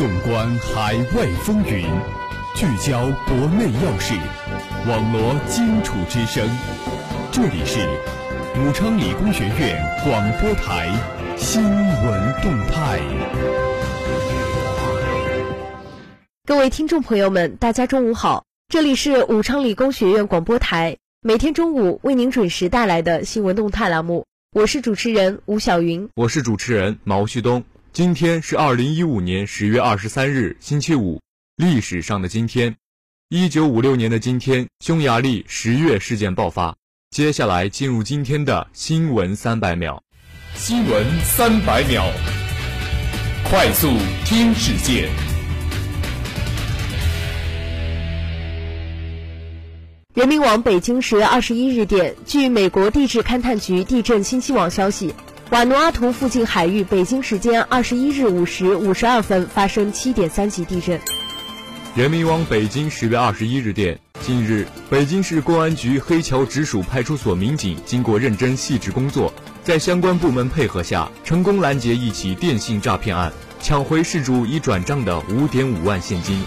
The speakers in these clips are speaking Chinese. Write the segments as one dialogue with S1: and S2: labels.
S1: 纵观海外风云，聚焦国内要事，网罗荆楚之声。这里是武昌理工学院广播台新闻动态。
S2: 各位听众朋友们，大家中午好，这里是武昌理工学院广播台，每天中午为您准时带来的新闻动态栏目。我是主持人吴晓云，
S3: 我是主持人毛旭东。今天是二零一五年十月二十三日，星期五。历史上的今天，一九五六年的今天，匈牙利十月事件爆发。接下来进入今天的新闻三百秒。
S1: 新闻三百秒，快速听世界。
S2: 人民网北京十月二十一日电，据美国地质勘探局地震信息网消息。瓦努阿图附近海域，北京时间二十一日五时五十二分发生七点三级地震。
S3: 人民网北京十月二十一日电：近日，北京市公安局黑桥直属派出所民警经过认真细致工作，在相关部门配合下，成功拦截一起电信诈骗案，抢回事主已转账的五点五万现金。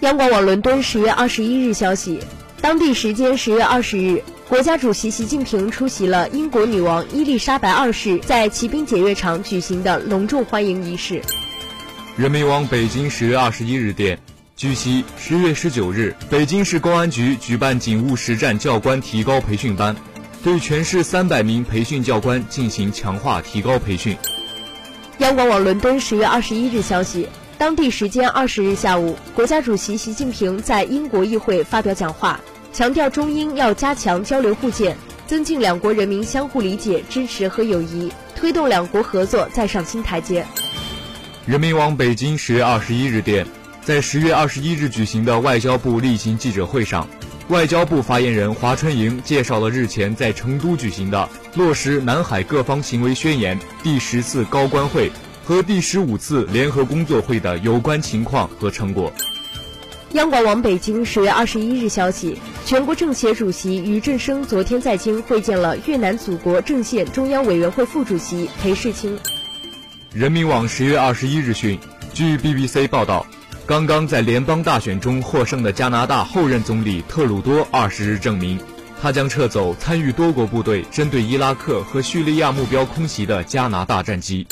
S2: 央广网伦敦十月二十一日消息，当地时间十月二十日。国家主席习近平出席了英国女王伊丽莎白二世在骑兵检阅场举行的隆重欢迎仪式。
S3: 人民网北京十月二十一日电，据悉，十月十九日，北京市公安局举办警务实战教官提高培训班，对全市三百名培训教官进行强化提高培训。
S2: 央广网伦敦十月二十一日消息，当地时间二十日下午，国家主席习近平在英国议会发表讲话。强调中英要加强交流互鉴，增进两国人民相互理解、支持和友谊，推动两国合作再上新台阶。
S3: 人民网北京十月二十一日电，在十月二十一日举行的外交部例行记者会上，外交部发言人华春莹介绍了日前在成都举行的落实南海各方行为宣言第十次高官会和第十五次联合工作会的有关情况和成果。
S2: 央广网北京十月二十一日消息，全国政协主席俞正声昨天在京会见了越南祖国阵线中央委员会副主席裴世清。
S3: 人民网十月二十一日讯，据 BBC 报道，刚刚在联邦大选中获胜的加拿大后任总理特鲁多二十日证明，他将撤走参与多国部队针对伊拉克和叙利亚目标空袭的加拿大战机。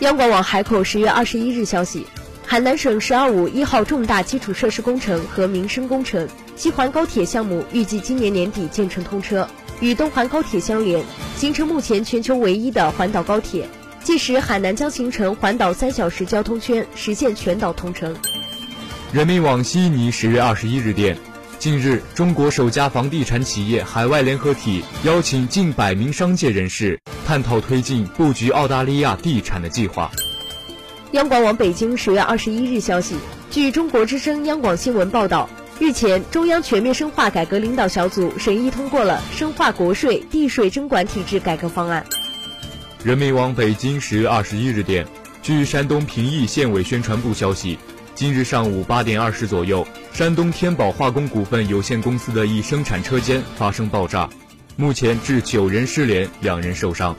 S2: 央广网海口十月二十一日消息。海南省“十二五”一号重大基础设施工程和民生工程西环高铁项目预计今年年底建成通车，与东环高铁相连，形成目前全球唯一的环岛高铁。届时，海南将形成环岛三小时交通圈，实现全岛通城。
S3: 人民网悉尼十月二十一日电，近日，中国首家房地产企业海外联合体邀请近百名商界人士探讨推进布局澳大利亚地产的计划。
S2: 央广网北京十月二十一日消息，据中国之声央广新闻报道，日前，中央全面深化改革领导小组审议通过了深化国税、地税征管体制改革方案。
S3: 人民网北京十月二十一日电，据山东平邑县委宣传部消息，今日上午八点二十左右，山东天宝化工股份有限公司的一生产车间发生爆炸，目前致九人失联，两人受伤。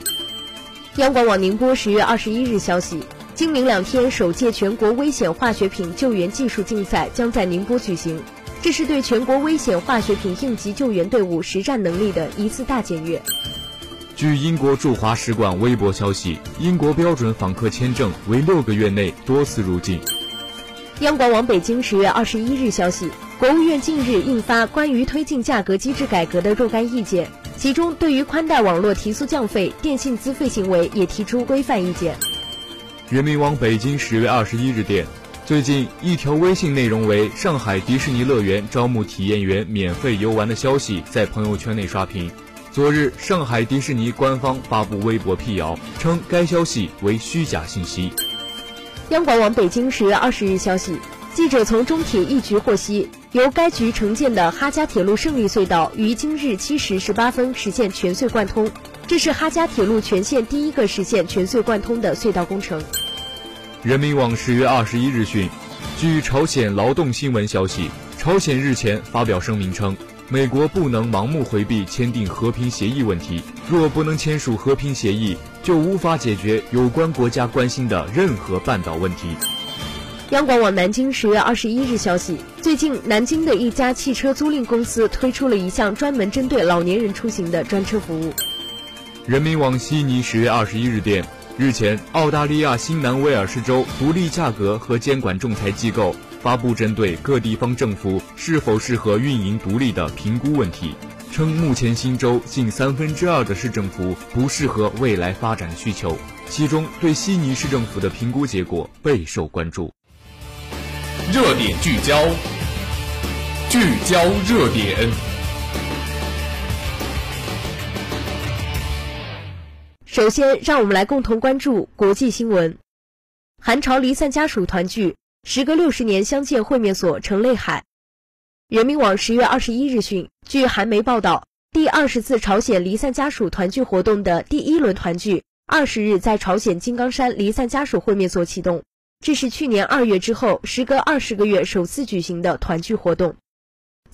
S2: 央广网宁波十月二十一日消息。今明两天，首届全国危险化学品救援技术竞赛将在宁波举行，这是对全国危险化学品应急救援队伍实战能力的一次大检阅。
S3: 据英国驻华使馆微博消息，英国标准访客签证为六个月内多次入境。
S2: 央广网北京十月二十一日消息，国务院近日印发关于推进价格机制改革的若干意见，其中对于宽带网络提速降费、电信资费行为也提出规范意见。
S3: 人民网北京十月二十一日电，最近一条微信内容为上海迪士尼乐园招募体验员免费游玩的消息在朋友圈内刷屏。昨日，上海迪士尼官方发布微博辟谣，称该消息为虚假信息。
S2: 央广网北京十月二十日消息，记者从中铁一局获悉，由该局承建的哈加铁路胜利隧道于今日七时十八分实现全隧贯通。这是哈加铁路全线第一个实现全隧贯通的隧道工程。
S3: 人民网十月二十一日讯，据朝鲜劳动新闻消息，朝鲜日前发表声明称，美国不能盲目回避签订和平协议问题，若不能签署和平协议，就无法解决有关国家关心的任何半岛问题。
S2: 央广网南京十月二十一日消息，最近南京的一家汽车租赁公司推出了一项专门针对老年人出行的专车服务。
S3: 人民网悉尼十月二十一日电，日前，澳大利亚新南威尔士州独立价格和监管仲裁机构发布针对各地方政府是否适合运营独立的评估问题，称目前新州近三分之二的市政府不适合未来发展需求，其中对悉尼市政府的评估结果备受关注。
S1: 热点聚焦，聚焦热点。
S2: 首先，让我们来共同关注国际新闻：韩朝离散家属团聚，时隔六十年相见会面所成泪海。人民网十月二十一日讯，据韩媒报道，第二十次朝鲜离散家属团聚活动的第一轮团聚，二十日在朝鲜金刚山离散家属会面所启动。这是去年二月之后，时隔二十个月首次举行的团聚活动。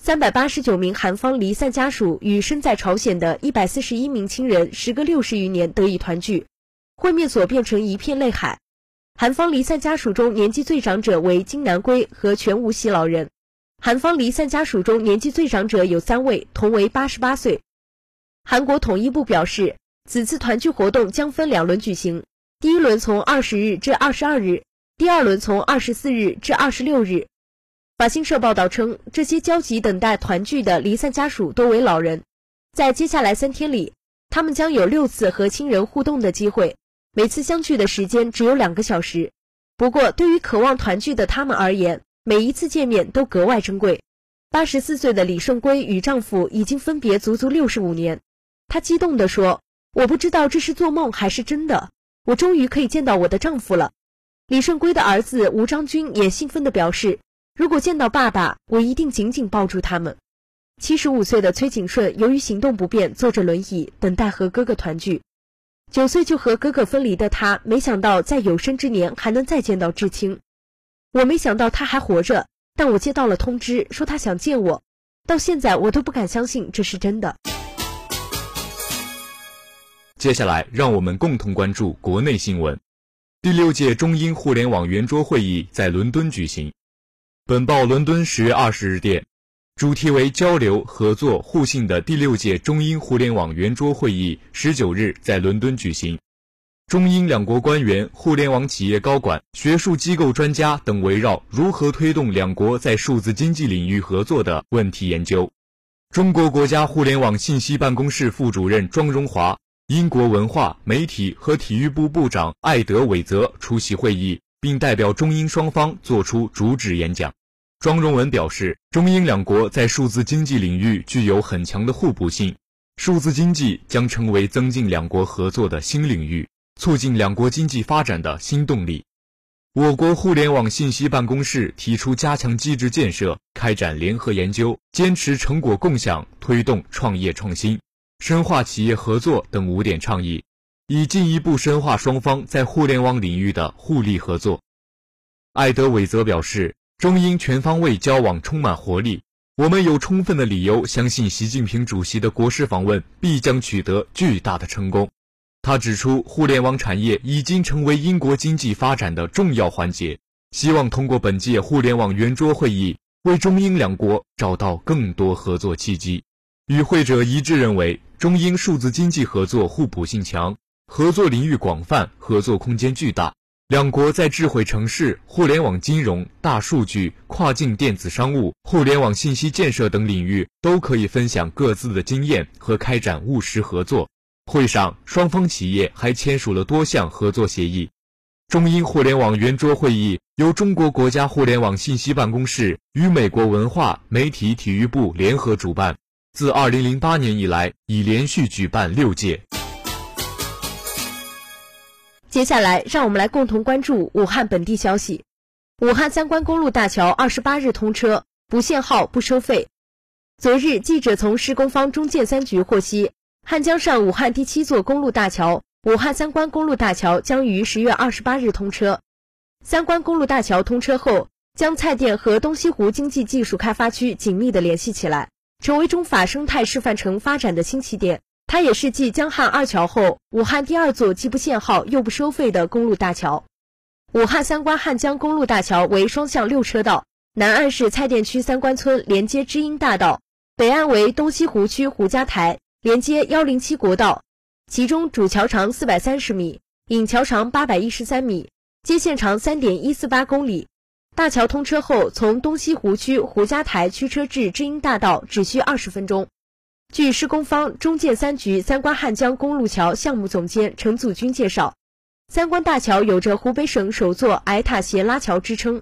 S2: 三百八十九名韩方离散家属与身在朝鲜的一百四十一名亲人，时隔六十余年得以团聚，会面所变成一片泪海。韩方离散家属中年纪最长者为金南圭和全无锡老人。韩方离散家属中年纪最长者有三位，同为八十八岁。韩国统一部表示，此次团聚活动将分两轮举行，第一轮从二十日至二十二日。第二轮从二十四日至二十六日。法新社报道称，这些焦急等待团聚的离散家属多为老人，在接下来三天里，他们将有六次和亲人互动的机会，每次相聚的时间只有两个小时。不过，对于渴望团聚的他们而言，每一次见面都格外珍贵。八十四岁的李顺圭与丈夫已经分别足足六十五年，她激动地说：“我不知道这是做梦还是真的，我终于可以见到我的丈夫了。”李顺圭的儿子吴章军也兴奋地表示：“如果见到爸爸，我一定紧紧抱住他们。”七十五岁的崔景顺由于行动不便，坐着轮椅等待和哥哥团聚。九岁就和哥哥分离的他，没想到在有生之年还能再见到至亲。我没想到他还活着，但我接到了通知，说他想见我。到现在我都不敢相信这是真的。
S3: 接下来，让我们共同关注国内新闻。第六届中英互联网圆桌会议在伦敦举行。本报伦敦十月二十日电，主题为交流、合作、互信的第六届中英互联网圆桌会议十九日在伦敦举行。中英两国官员、互联网企业高管、学术机构专家等围绕如何推动两国在数字经济领域合作的问题研究。中国国家互联网信息办公室副主任庄荣华。英国文化、媒体和体育部部长艾德韦泽出席会议，并代表中英双方作出主旨演讲。庄荣文表示，中英两国在数字经济领域具有很强的互补性，数字经济将成为增进两国合作的新领域，促进两国经济发展的新动力。我国互联网信息办公室提出加强机制建设、开展联合研究、坚持成果共享、推动创业创新。深化企业合作等五点倡议，以进一步深化双方在互联网领域的互利合作。艾德韦则表示，中英全方位交往充满活力，我们有充分的理由相信习近平主席的国事访问必将取得巨大的成功。他指出，互联网产业已经成为英国经济发展的重要环节，希望通过本届互联网圆桌会议，为中英两国找到更多合作契机。与会者一致认为。中英数字经济合作互补性强，合作领域广泛，合作空间巨大。两国在智慧城市、互联网金融、大数据、跨境电子商务、互联网信息建设等领域都可以分享各自的经验和开展务实合作。会上，双方企业还签署了多项合作协议。中英互联网圆桌会议由中国国家互联网信息办公室与美国文化媒体体育部联合主办。自二零零八年以来，已连续举办六届。
S2: 接下来，让我们来共同关注武汉本地消息。武汉三关公路大桥二十八日通车，不限号、不收费。昨日，记者从施工方中建三局获悉，汉江上武汉第七座公路大桥——武汉三关公路大桥将于十月二十八日通车。三关公路大桥通车后，将蔡甸和东西湖经济技术开发区紧密的联系起来。成为中法生态示范城发展的新起点，它也是继江汉二桥后，武汉第二座既不限号又不收费的公路大桥。武汉三关汉江公路大桥为双向六车道，南岸是蔡甸区三关村连接知音大道，北岸为东西湖区胡家台连接幺零七国道。其中主桥长四百三十米，引桥长八百一十三米，接线长三点一四八公里。大桥通车后，从东西湖区胡家台驱车至知音大道只需二十分钟。据施工方中建三局三关汉江公路桥项目总监陈祖军介绍。三关大桥有着湖北省首座矮塔斜拉桥之称，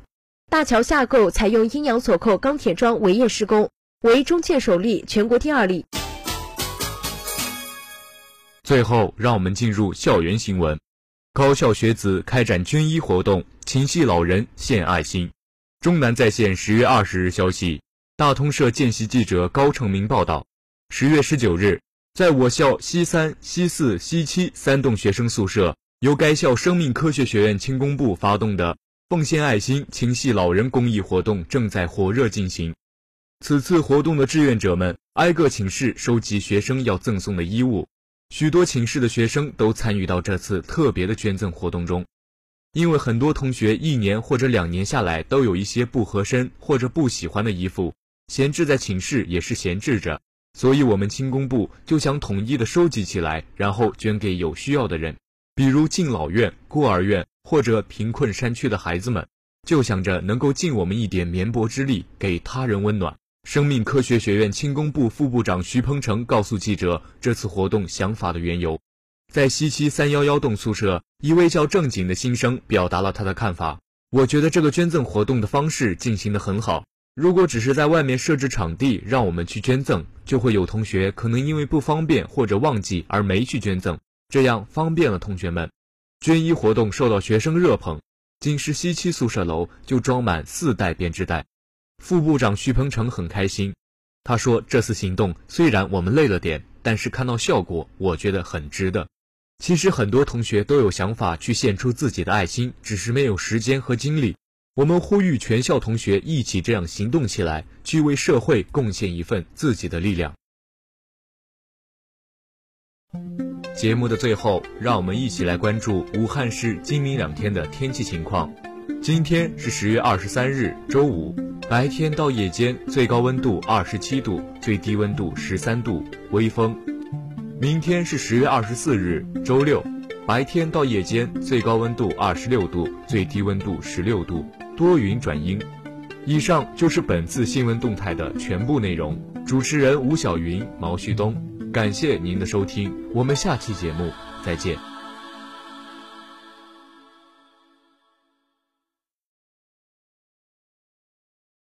S2: 大桥下构采用阴阳锁扣钢铁桩围堰施工，为中建首例，全国第二例。
S3: 最后，让我们进入校园新闻。高校学子开展捐衣活动，情系老人献爱心。中南在线十月二十日消息，大通社见习记者高成明报道，十月十九日，在我校西三、西四、西七三栋学生宿舍。由该校生命科学学院轻工部发动的奉献爱心、情系老人公益活动正在火热进行。此次活动的志愿者们挨个寝室收集学生要赠送的衣物，许多寝室的学生都参与到这次特别的捐赠活动中。因为很多同学一年或者两年下来都有一些不合身或者不喜欢的衣服，闲置在寝室也是闲置着，所以我们轻工部就想统一的收集起来，然后捐给有需要的人。比如敬老院、孤儿院或者贫困山区的孩子们，就想着能够尽我们一点绵薄之力，给他人温暖。生命科学学院轻工部副部长徐鹏程告诉记者，这次活动想法的缘由，在西七三幺幺栋宿舍，一位叫正经的新生表达了他的看法。我觉得这个捐赠活动的方式进行的很好。如果只是在外面设置场地让我们去捐赠，就会有同学可能因为不方便或者忘记而没去捐赠。这样方便了同学们，捐衣活动受到学生热捧，仅是西七宿舍楼就装满四袋编织袋。副部长徐鹏程很开心，他说：“这次行动虽然我们累了点，但是看到效果，我觉得很值得。”其实很多同学都有想法去献出自己的爱心，只是没有时间和精力。我们呼吁全校同学一起这样行动起来，去为社会贡献一份自己的力量。节目的最后，让我们一起来关注武汉市今明两天的天气情况。今天是十月二十三日，周五，白天到夜间最高温度二十七度，最低温度十三度，微风。明天是十月二十四日，周六，白天到夜间最高温度二十六度，最低温度十六度，多云转阴。以上就是本次新闻动态的全部内容。主持人吴晓云、毛旭东。感谢您的收听，我们下期节目再见。